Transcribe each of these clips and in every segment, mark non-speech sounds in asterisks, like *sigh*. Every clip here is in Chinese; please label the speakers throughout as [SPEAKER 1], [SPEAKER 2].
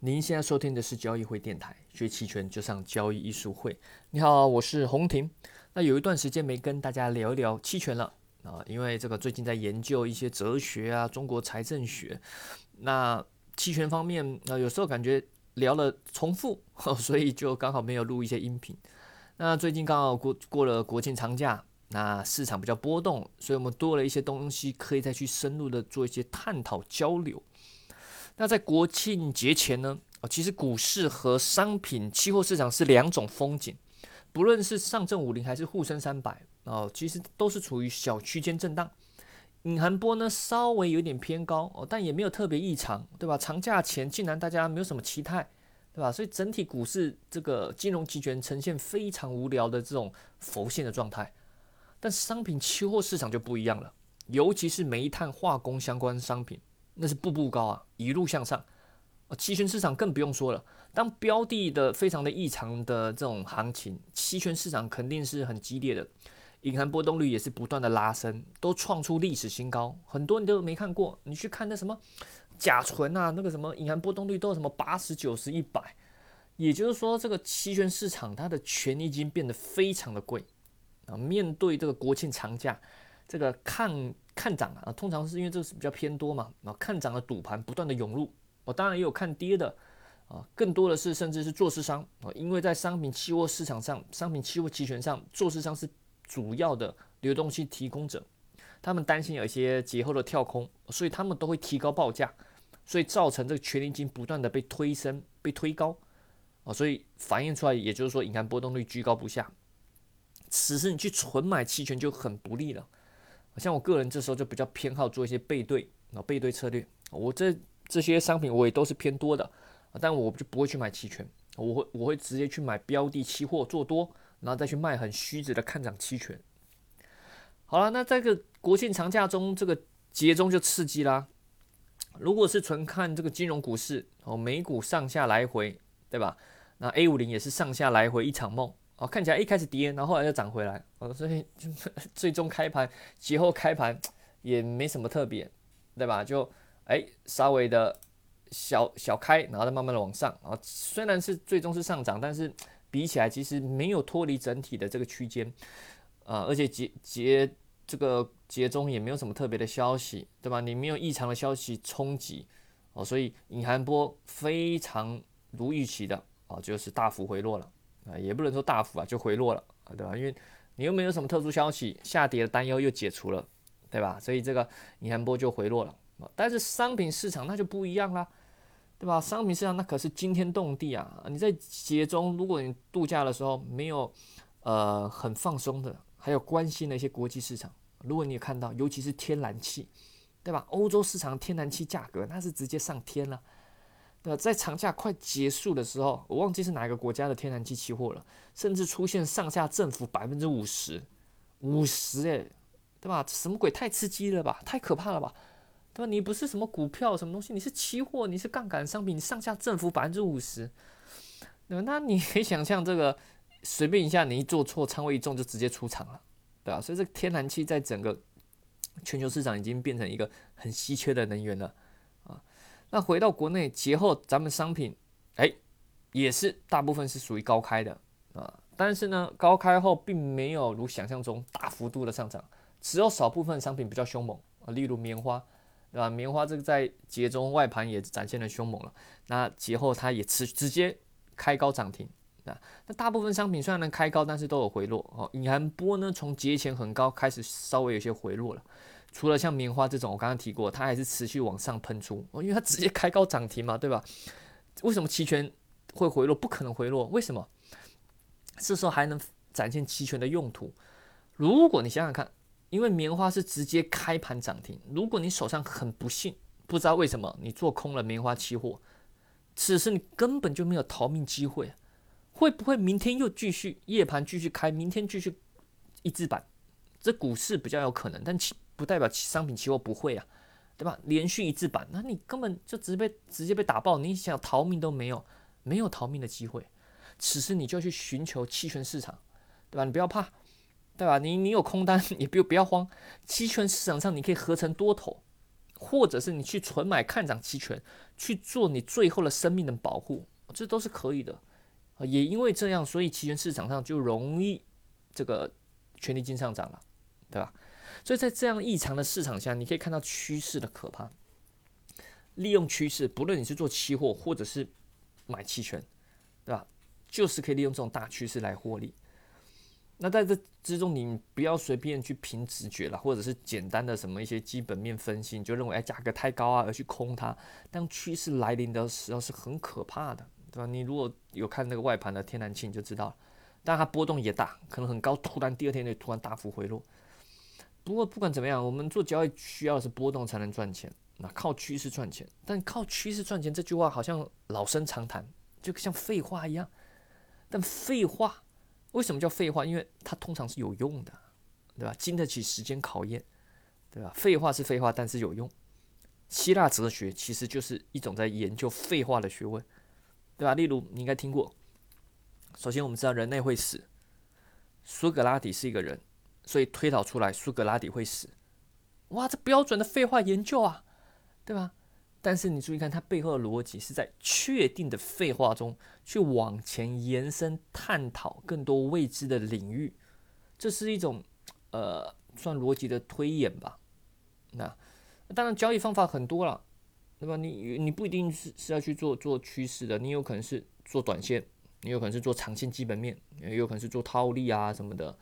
[SPEAKER 1] 您现在收听的是交易会电台，学期权就上交易艺术会。你好，我是洪婷。那有一段时间没跟大家聊一聊期权了啊，因为这个最近在研究一些哲学啊，中国财政学。那期权方面啊，有时候感觉聊了重复，*laughs* 所以就刚好没有录一些音频。那最近刚好过过了国庆长假，那市场比较波动，所以我们多了一些东西可以再去深入的做一些探讨交流。那在国庆节前呢？哦，其实股市和商品期货市场是两种风景。不论是上证五零还是沪深三百哦，其实都是处于小区间震荡。隐含波呢稍微有点偏高哦，但也没有特别异常，对吧？长假前竟然大家没有什么期待，对吧？所以整体股市这个金融期权呈现非常无聊的这种浮现的状态。但商品期货市场就不一样了，尤其是煤炭、化工相关商品。那是步步高啊，一路向上。期权市场更不用说了。当标的的非常的异常的这种行情，期权市场肯定是很激烈的。隐含波动率也是不断的拉升，都创出历史新高。很多你都没看过，你去看那什么甲醇啊，那个什么隐含波动率都有什么八十九十一百。也就是说，这个期权市场它的权益金变得非常的贵啊。面对这个国庆长假，这个看。看涨啊，通常是因为这个是比较偏多嘛，啊，看涨的赌盘不断的涌入，我当然也有看跌的，啊，更多的是甚至是做市商啊，因为在商品期货市场上，商品期货期权上，做市商是主要的流动性提供者，他们担心有一些节后的跳空，所以他们都会提高报价，所以造成这个权利金不断的被推升、被推高，啊，所以反映出来，也就是说，隐含波动率居高不下，此时你去纯买期权就很不利了。像我个人这时候就比较偏好做一些背对啊背对策略，我这这些商品我也都是偏多的，但我就不会去买期权，我会我会直接去买标的期货做多，然后再去卖很虚值的看涨期权。好了，那这个国庆长假中，这个节中就刺激啦。如果是纯看这个金融股市哦，美股上下来回，对吧？那 A 五零也是上下来回一场梦。哦，看起来一开始跌，然后后来又涨回来，哦，所以 *laughs* 最终开盘节后开盘 *tsk* 也没什么特别，对吧？就哎稍微的小小开，然后再慢慢的往上，啊，虽然是最终是上涨，但是比起来其实没有脱离整体的这个区间，啊，而且节节这个节中也没有什么特别的消息，对吧？你没有异常的消息冲击，哦，所以隐含波非常如预期的，啊，就是大幅回落了。啊，也不能说大幅啊，就回落了，对吧？因为你又没有什么特殊消息，下跌的担忧又解除了，对吧？所以这个隐含波就回落了。但是商品市场那就不一样啦，对吧？商品市场那可是惊天动地啊！你在节中，如果你度假的时候没有呃很放松的，还有关心的一些国际市场，如果你有看到，尤其是天然气，对吧？欧洲市场天然气价格那是直接上天了。呃，在长假快结束的时候，我忘记是哪个国家的天然气期货了，甚至出现上下振幅百分之五十，五十诶，对吧？什么鬼？太刺激了吧？太可怕了吧？对吧？你不是什么股票什么东西，你是期货，你是杠杆商品，你上下振幅百分之五十，对吧？那你可以想象这个，随便一下你一做错，仓位一重就直接出场了，对吧？所以这个天然气在整个全球市场已经变成一个很稀缺的能源了。那回到国内节后，咱们商品，哎，也是大部分是属于高开的啊，但是呢，高开后并没有如想象中大幅度的上涨，只有少部分商品比较凶猛啊，例如棉花，对吧？棉花这个在节中外盘也展现了凶猛了，那节后它也持直接开高涨停啊，那大部分商品虽然能开高，但是都有回落哦，隐含波呢从节前很高开始稍微有些回落了。除了像棉花这种，我刚刚提过，它还是持续往上喷出，因为它直接开高涨停嘛，对吧？为什么期权会回落？不可能回落，为什么？这时候还能展现期权的用途。如果你想想看，因为棉花是直接开盘涨停，如果你手上很不幸，不知道为什么你做空了棉花期货，此时你根本就没有逃命机会，会不会明天又继续夜盘继续开，明天继续一字板？这股市比较有可能，但期不代表商品期货不会啊，对吧？连续一字板，那你根本就直接被直接被打爆，你想逃命都没有，没有逃命的机会。此时你就要去寻求期权市场，对吧？你不要怕，对吧？你你有空单，你不不要慌。期权市场上你可以合成多头，或者是你去纯买看涨期权去做你最后的生命的保护，这都是可以的。也因为这样，所以期权市场上就容易这个权利金上涨了，对吧？所以在这样异常的市场下，你可以看到趋势的可怕。利用趋势，不论你是做期货或者是买期权，对吧？就是可以利用这种大趋势来获利。那在这之中，你不要随便去凭直觉了，或者是简单的什么一些基本面分析，你就认为哎价格太高啊而去空它。当趋势来临的时候是很可怕的，对吧？你如果有看那个外盘的天然气，你就知道了。但它波动也大，可能很高，突然第二天就突然大幅回落。不过不管怎么样，我们做交易需要的是波动才能赚钱。那靠趋势赚钱，但靠趋势赚钱这句话好像老生常谈，就像废话一样。但废话为什么叫废话？因为它通常是有用的，对吧？经得起时间考验，对吧？废话是废话，但是有用。希腊哲学其实就是一种在研究废话的学问，对吧？例如你应该听过，首先我们知道人类会死，苏格拉底是一个人，所以推导出来苏格拉底会死。哇，这标准的废话研究啊！对吧？但是你注意看，它背后的逻辑是在确定的废话中去往前延伸探讨更多未知的领域，这是一种呃算逻辑的推演吧。那当然交易方法很多了，对吧？你你不一定是是要去做做趋势的，你有可能是做短线，你有可能是做长线基本面，也有可能是做套利啊什么的。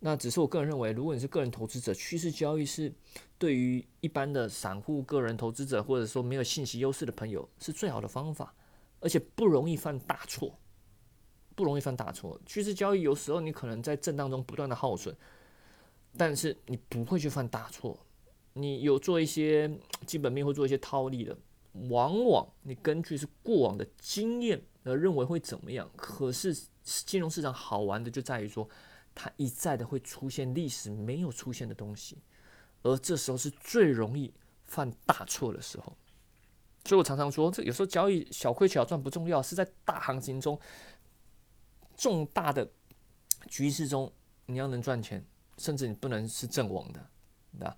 [SPEAKER 1] 那只是我个人认为，如果你是个人投资者，趋势交易是对于一般的散户、个人投资者，或者说没有信息优势的朋友，是最好的方法，而且不容易犯大错，不容易犯大错。趋势交易有时候你可能在震荡中不断的耗损，但是你不会去犯大错。你有做一些基本面或做一些套利的，往往你根据是过往的经验而认为会怎么样。可是金融市场好玩的就在于说。它一再的会出现历史没有出现的东西，而这时候是最容易犯大错的时候。所以我常常说，这有时候交易小亏小赚不重要，是在大行情中、重大的局势中，你要能赚钱，甚至你不能是阵亡的，对吧？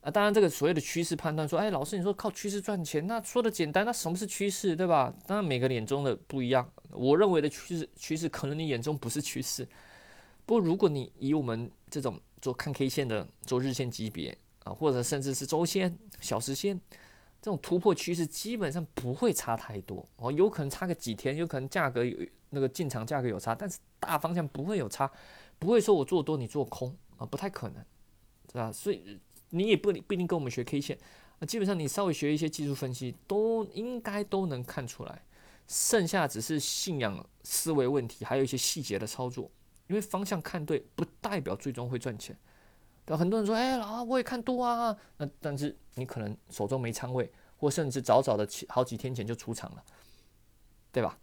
[SPEAKER 1] 啊，当然这个所谓的趋势判断，说，哎，老师你说靠趋势赚钱，那说的简单，那什么是趋势，对吧？当然每个眼中的不一样，我认为的趋势趋势，可能你眼中不是趋势。不过，如果你以我们这种做看 K 线的，做日线级别啊，或者甚至是周线、小时线这种突破趋势，基本上不会差太多哦，有可能差个几天，有可能价格有那个进场价格有差，但是大方向不会有差，不会说我做多你做空啊，不太可能，是吧？所以你也不不一定跟我们学 K 线啊，基本上你稍微学一些技术分析，都应该都能看出来，剩下只是信仰思维问题，还有一些细节的操作。因为方向看对，不代表最终会赚钱。对很多人说：“哎，老我也看多啊。”那但是你可能手中没仓位，或甚至早早的好几天前就出场了，对吧？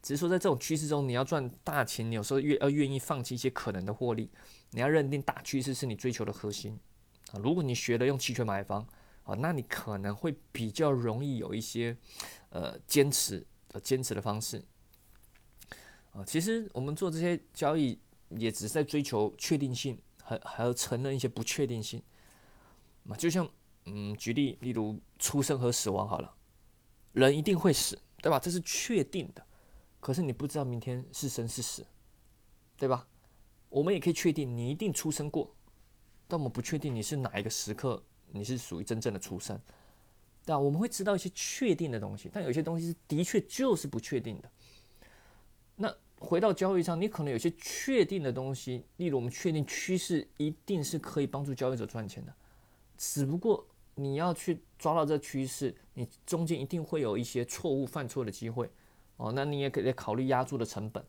[SPEAKER 1] 只是说在这种趋势中，你要赚大钱，你有时候愿要愿意放弃一些可能的获利。你要认定大趋势是你追求的核心啊。如果你学了用期权买房啊，那你可能会比较容易有一些呃坚持呃坚持的方式。啊，其实我们做这些交易，也只是在追求确定性，还还要承认一些不确定性。嘛，就像嗯，举例，例如出生和死亡好了，人一定会死，对吧？这是确定的。可是你不知道明天是生是死，对吧？我们也可以确定你一定出生过，但我们不确定你是哪一个时刻，你是属于真正的出生，对吧？我们会知道一些确定的东西，但有些东西是的确就是不确定的。那回到交易上，你可能有些确定的东西，例如我们确定趋势一定是可以帮助交易者赚钱的，只不过你要去抓到这趋势，你中间一定会有一些错误犯错的机会哦。那你也可以考虑压住的成本。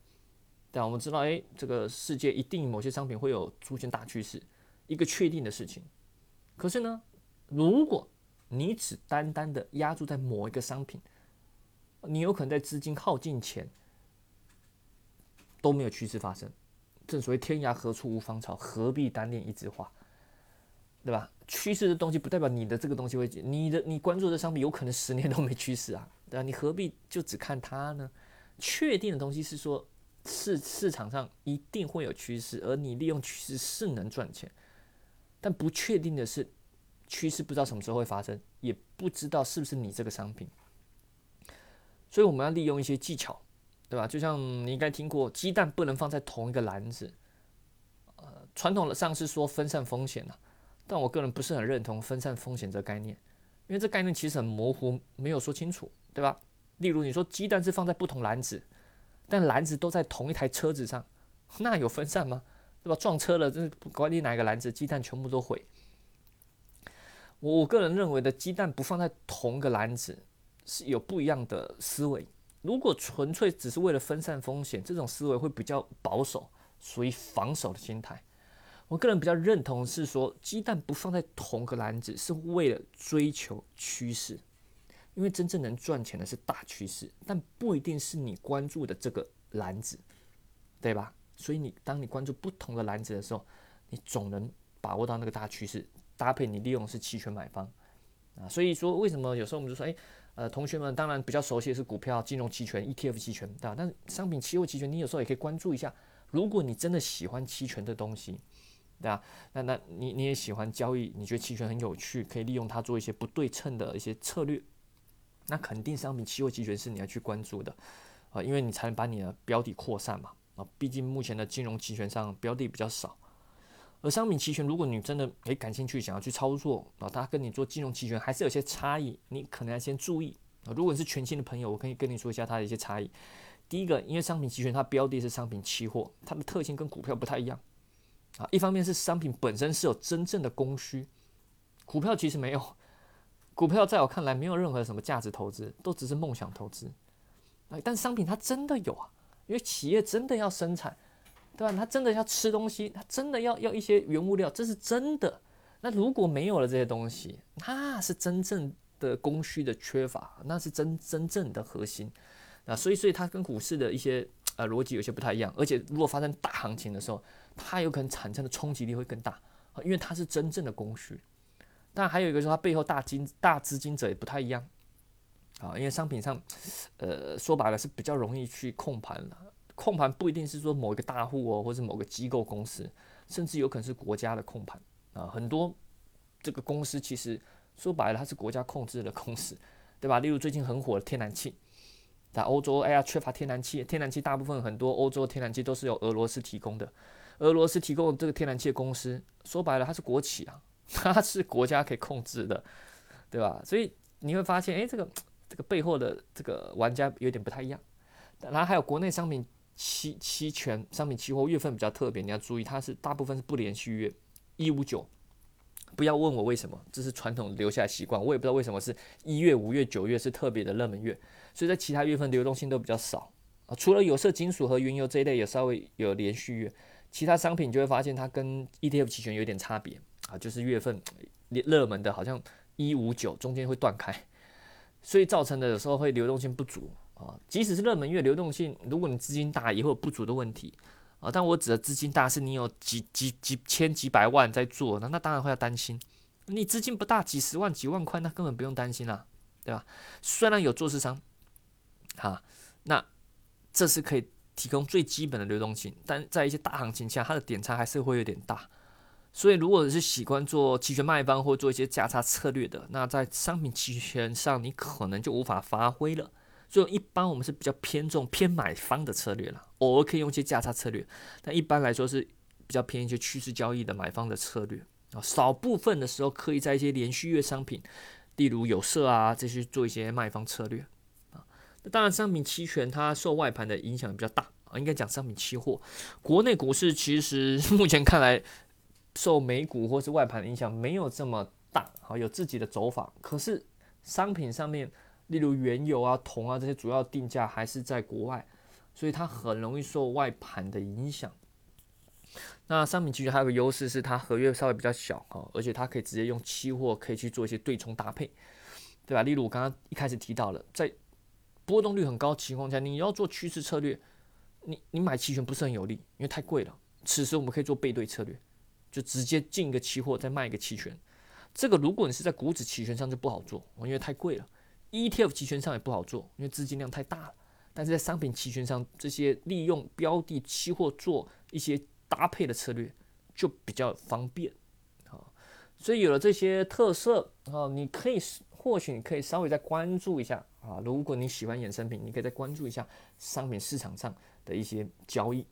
[SPEAKER 1] 但我们知道，哎，这个世界一定某些商品会有出现大趋势，一个确定的事情。可是呢，如果你只单单的压注在某一个商品，你有可能在资金耗尽前。都没有趋势发生，正所谓天涯何处无芳草，何必单恋一枝花，对吧？趋势的东西不代表你的这个东西会，你的你关注的商品有可能十年都没趋势啊，对吧？你何必就只看它呢？确定的东西是说市市场上一定会有趋势，而你利用趋势是能赚钱，但不确定的是趋势不知道什么时候会发生，也不知道是不是你这个商品，所以我们要利用一些技巧，对吧？就像你应该听过，鸡蛋不能放在同一个篮子。呃，传统的上是说分散风险的，但我个人不是很认同分散风险这个概念，因为这概念其实很模糊，没有说清楚，对吧？例如你说鸡蛋是放在不同篮子，但篮子都在同一台车子上，那有分散吗？对吧？撞车了，这管你哪个篮子，鸡蛋全部都毁。我我个人认为的鸡蛋不放在同一个篮子是有不一样的思维。如果纯粹只是为了分散风险，这种思维会比较保守，属于防守的心态。我个人比较认同是说，鸡蛋不放在同个篮子是为了追求趋势，因为真正能赚钱的是大趋势，但不一定是你关注的这个篮子，对吧？所以你当你关注不同的篮子的时候，你总能把握到那个大趋势。搭配你利用是期权买方啊，所以说为什么有时候我们就说，哎，呃，同学们当然比较熟悉的是股票、金融期权、ETF 期权，对吧？但是商品期货期权，你有时候也可以关注一下。如果你真的喜欢期权的东西，对吧？那那你你也喜欢交易，你觉得期权很有趣，可以利用它做一些不对称的一些策略，那肯定商品期货期权是你要去关注的啊，因为你才能把你的标的扩散嘛啊，毕竟目前的金融期权上标的比较少。而商品期权，如果你真的诶感兴趣，想要去操作啊，它跟你做金融期权还是有些差异，你可能要先注意啊。如果你是全新的朋友，我可以跟你说一下它的一些差异。第一个，因为商品期权它标的是商品期货，它的特性跟股票不太一样啊。一方面是商品本身是有真正的供需，股票其实没有，股票在我看来没有任何什么价值投资，都只是梦想投资啊。但商品它真的有啊，因为企业真的要生产。对吧？他真的要吃东西，他真的要要一些原物料，这是真的。那如果没有了这些东西，那是真正的供需的缺乏，那是真真正的核心啊。所以，所以它跟股市的一些呃逻辑有些不太一样。而且，如果发生大行情的时候，它有可能产生的冲击力会更大，因为它是真正的供需。但还有一个是它背后大金大资金者也不太一样啊，因为商品上，呃，说白了是比较容易去控盘的。控盘不一定是说某一个大户哦，或者某个机构公司，甚至有可能是国家的控盘啊。很多这个公司其实说白了，它是国家控制的公司，对吧？例如最近很火的天然气，在欧洲，哎呀，缺乏天然气，天然气大部分很多欧洲天然气都是由俄罗斯提供的，俄罗斯提供这个天然气的公司，说白了，它是国企啊，它是国家可以控制的，对吧？*laughs* 所以你会发现，哎，这个这个背后的这个玩家有点不太一样。然后还有国内商品。期期权商品期货月份比较特别，你要注意，它是大部分是不连续月，一五九。不要问我为什么，这是传统留下来习惯，我也不知道为什么是一月、五月、九月是特别的热门月，所以在其他月份流动性都比较少啊。除了有色金属和原油这一类有稍微有连续月，其他商品就会发现它跟 ETF 期权有点差别啊，就是月份热门的好像一五九中间会断开，所以造成的有时候会流动性不足。啊，即使是热门月流动性，如果你资金大也会有不足的问题啊。但我指的资金大是你有几几几千几百万在做，那那当然会要担心。你资金不大，几十万几万块，那根本不用担心啦，对吧？虽然有做市商，啊，那这是可以提供最基本的流动性，但在一些大行情下，它的点差还是会有点大。所以，如果是喜欢做期权卖方或做一些价差策略的，那在商品期权上，你可能就无法发挥了。就一般我们是比较偏重偏买方的策略了，偶尔可以用一些价差策略，但一般来说是比较偏一些趋势交易的买方的策略啊。少部分的时候可以在一些连续月商品，例如有色啊这些做一些卖方策略啊。那当然，商品期权它受外盘的影响比较大啊，应该讲商品期货。国内股市其实 *laughs* 目前看来受美股或是外盘的影响没有这么大，好有自己的走法。可是商品上面。例如原油啊、铜啊这些主要定价还是在国外，所以它很容易受外盘的影响。那商品期权还有个优势是它合约稍微比较小哈，而且它可以直接用期货可以去做一些对冲搭配，对吧？例如我刚刚一开始提到了，在波动率很高情况下，你要做趋势策略，你你买期权不是很有利，因为太贵了。此时我们可以做背对策略，就直接进一个期货再卖一个期权。这个如果你是在股指期权上就不好做，因为太贵了。ETF 期权上也不好做，因为资金量太大了。但是在商品期权上，这些利用标的期货做一些搭配的策略就比较方便啊。所以有了这些特色啊，你可以或许你可以稍微再关注一下啊。如果你喜欢衍生品，你可以再关注一下商品市场上的一些交易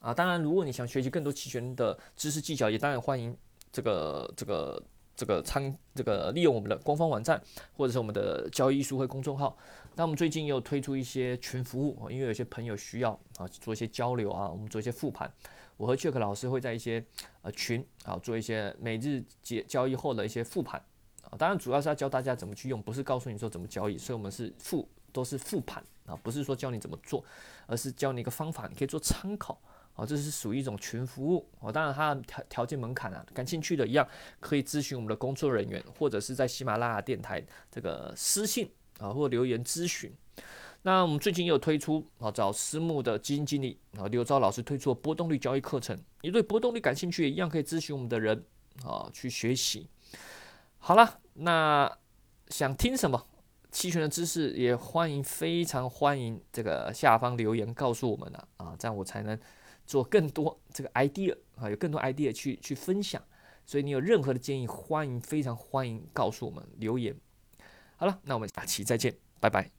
[SPEAKER 1] 啊。当然，如果你想学习更多期权的知识技巧，也当然欢迎这个这个这个参这个利用我们的官方网站或者是我们的交易艺术会公众号。那我们最近又推出一些群服务因为有些朋友需要啊做一些交流啊，我们做一些复盘。我和 Jack 老师会在一些呃群啊做一些每日结交易后的一些复盘啊，当然主要是要教大家怎么去用，不是告诉你说怎么交易，所以我们是复都是复盘啊，不是说教你怎么做，而是教你一个方法，你可以做参考啊，这是属于一种群服务哦，当然它的条条件门槛啊，感兴趣的一样可以咨询我们的工作人员，或者是在喜马拉雅电台这个私信啊或留言咨询。那我们最近也有推出啊，找私募的基金经理啊，刘钊老师推出波动率交易课程。你对波动率感兴趣，一样可以咨询我们的人啊，去学习。好了，那想听什么期权的知识，也欢迎非常欢迎这个下方留言告诉我们了啊，这样我才能做更多这个 idea 啊，有更多 idea 去去分享。所以你有任何的建议，欢迎非常欢迎告诉我们留言。好了，那我们下期再见，拜拜。